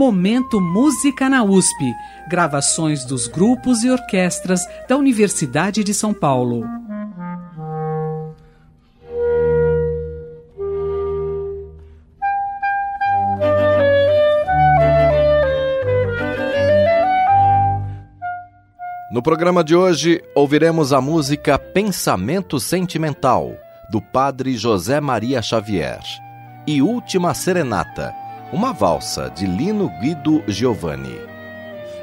Momento Música na USP. Gravações dos grupos e orquestras da Universidade de São Paulo. No programa de hoje, ouviremos a música Pensamento Sentimental, do padre José Maria Xavier, e Última Serenata, uma valsa de Lino Guido Giovanni.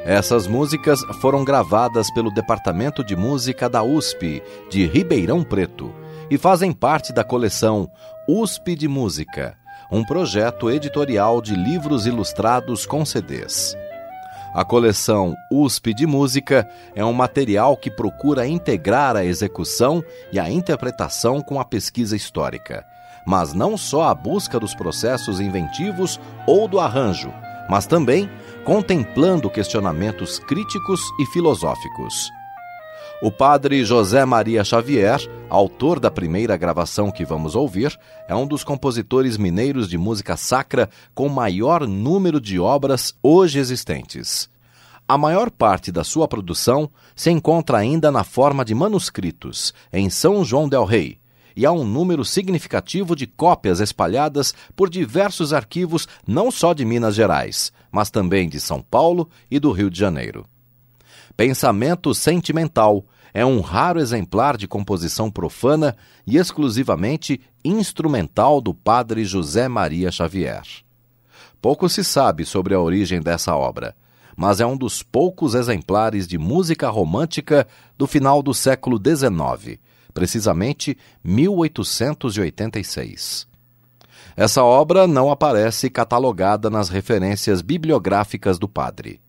Essas músicas foram gravadas pelo Departamento de Música da USP de Ribeirão Preto e fazem parte da coleção USP de Música, um projeto editorial de livros ilustrados com CDs. A coleção USP de Música é um material que procura integrar a execução e a interpretação com a pesquisa histórica, mas não só a busca dos processos inventivos ou do arranjo, mas também contemplando questionamentos críticos e filosóficos. O padre José Maria Xavier, autor da primeira gravação que vamos ouvir, é um dos compositores mineiros de música sacra com maior número de obras hoje existentes. A maior parte da sua produção se encontra ainda na forma de manuscritos, em São João del Rei, e há um número significativo de cópias espalhadas por diversos arquivos não só de Minas Gerais, mas também de São Paulo e do Rio de Janeiro. Pensamento Sentimental é um raro exemplar de composição profana e exclusivamente instrumental do padre José Maria Xavier. Pouco se sabe sobre a origem dessa obra, mas é um dos poucos exemplares de música romântica do final do século XIX, precisamente 1886. Essa obra não aparece catalogada nas referências bibliográficas do padre.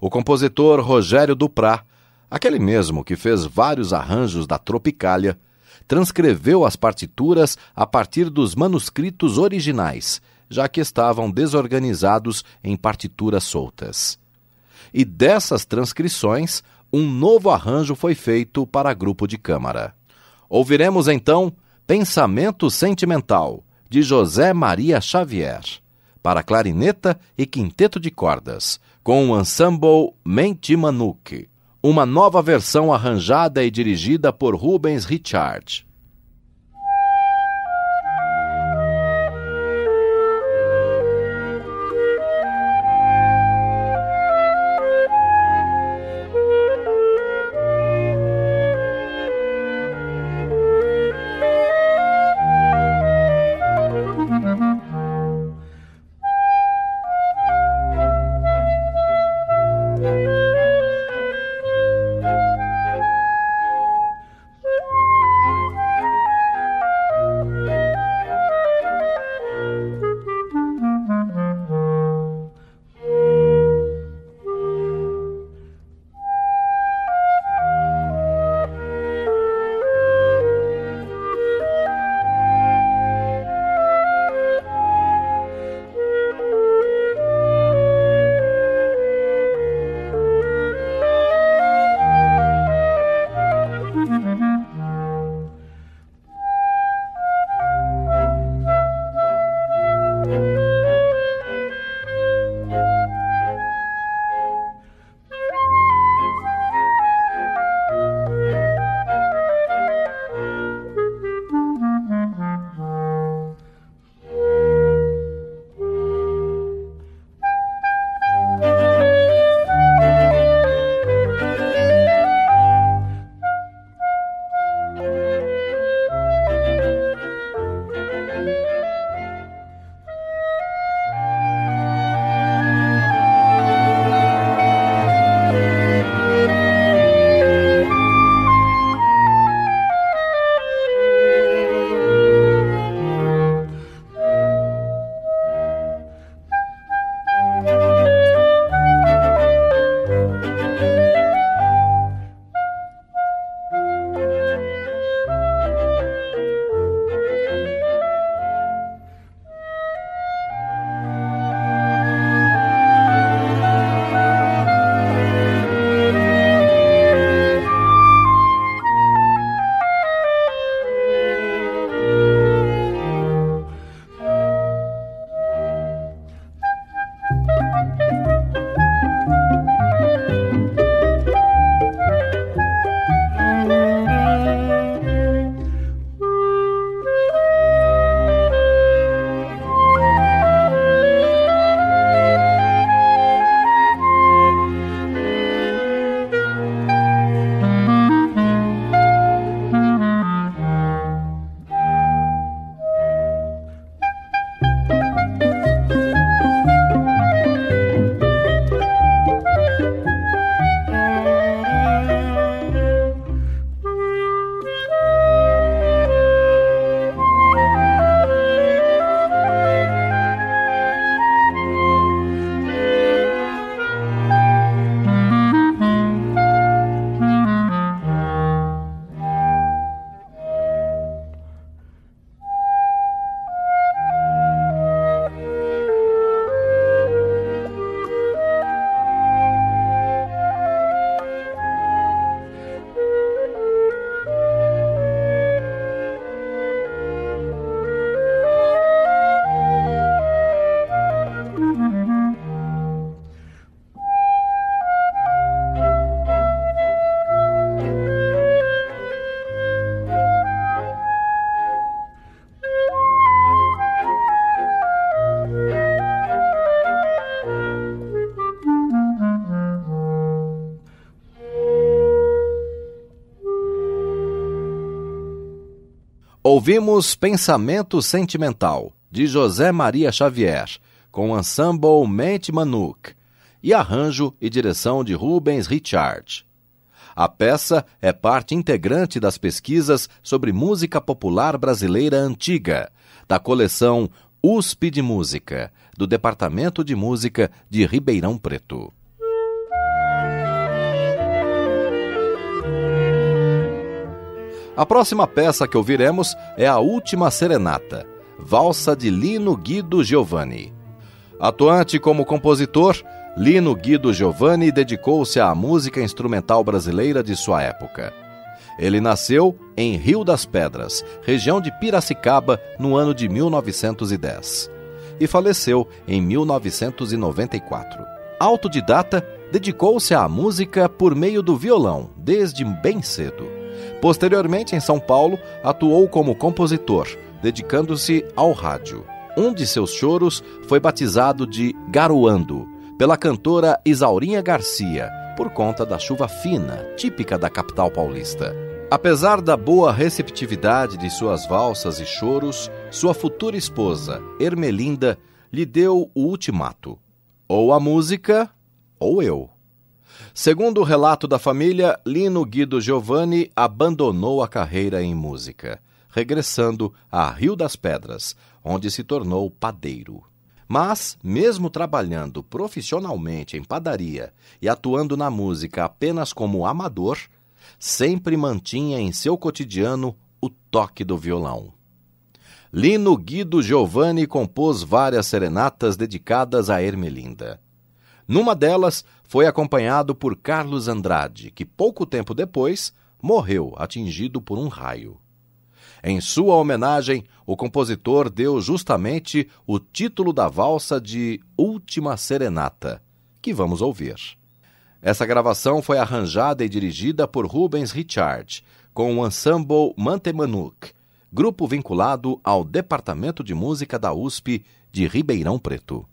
O compositor Rogério Duprá, aquele mesmo que fez vários arranjos da Tropicália, transcreveu as partituras a partir dos manuscritos originais, já que estavam desorganizados em partituras soltas. E dessas transcrições, um novo arranjo foi feito para grupo de câmara. Ouviremos então Pensamento Sentimental, de José Maria Xavier, para clarineta e quinteto de cordas, com o ensemble Mentimanuque, uma nova versão arranjada e dirigida por Rubens Richard. Ouvimos Pensamento Sentimental, de José Maria Xavier, com o ensemble Mente Manuk, e arranjo e direção de Rubens Richard. A peça é parte integrante das pesquisas sobre música popular brasileira antiga, da coleção USP de Música, do Departamento de Música de Ribeirão Preto. A próxima peça que ouviremos é a Última Serenata, valsa de Lino Guido Giovanni. Atuante como compositor, Lino Guido Giovanni dedicou-se à música instrumental brasileira de sua época. Ele nasceu em Rio das Pedras, região de Piracicaba, no ano de 1910, e faleceu em 1994. Autodidata, dedicou-se à música por meio do violão desde bem cedo. Posteriormente, em São Paulo, atuou como compositor, dedicando-se ao rádio. Um de seus choros foi batizado de Garoando, pela cantora Isaurinha Garcia, por conta da chuva fina, típica da capital paulista. Apesar da boa receptividade de suas valsas e choros, sua futura esposa, Ermelinda, lhe deu o ultimato: ou a música, ou eu. Segundo o relato da família, Lino Guido Giovanni abandonou a carreira em música, regressando a Rio das Pedras, onde se tornou padeiro. Mas, mesmo trabalhando profissionalmente em padaria e atuando na música apenas como amador, sempre mantinha em seu cotidiano o toque do violão. Lino Guido Giovanni compôs várias serenatas dedicadas a Ermelinda. Numa delas, foi acompanhado por Carlos Andrade, que pouco tempo depois morreu atingido por um raio. Em sua homenagem, o compositor deu justamente o título da valsa de Última Serenata, que vamos ouvir. Essa gravação foi arranjada e dirigida por Rubens Richard, com o ensemble Mantemanuk, grupo vinculado ao Departamento de Música da USP de Ribeirão Preto.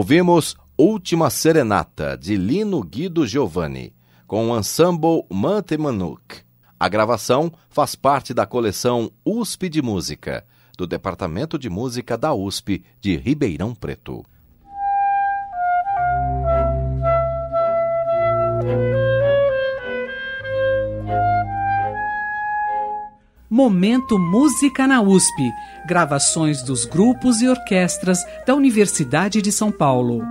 Ouvimos Última Serenata, de Lino Guido Giovanni, com o ensemble Mantemanuk. A gravação faz parte da coleção USP de Música, do Departamento de Música da USP de Ribeirão Preto. Momento Música na USP. Gravações dos grupos e orquestras da Universidade de São Paulo.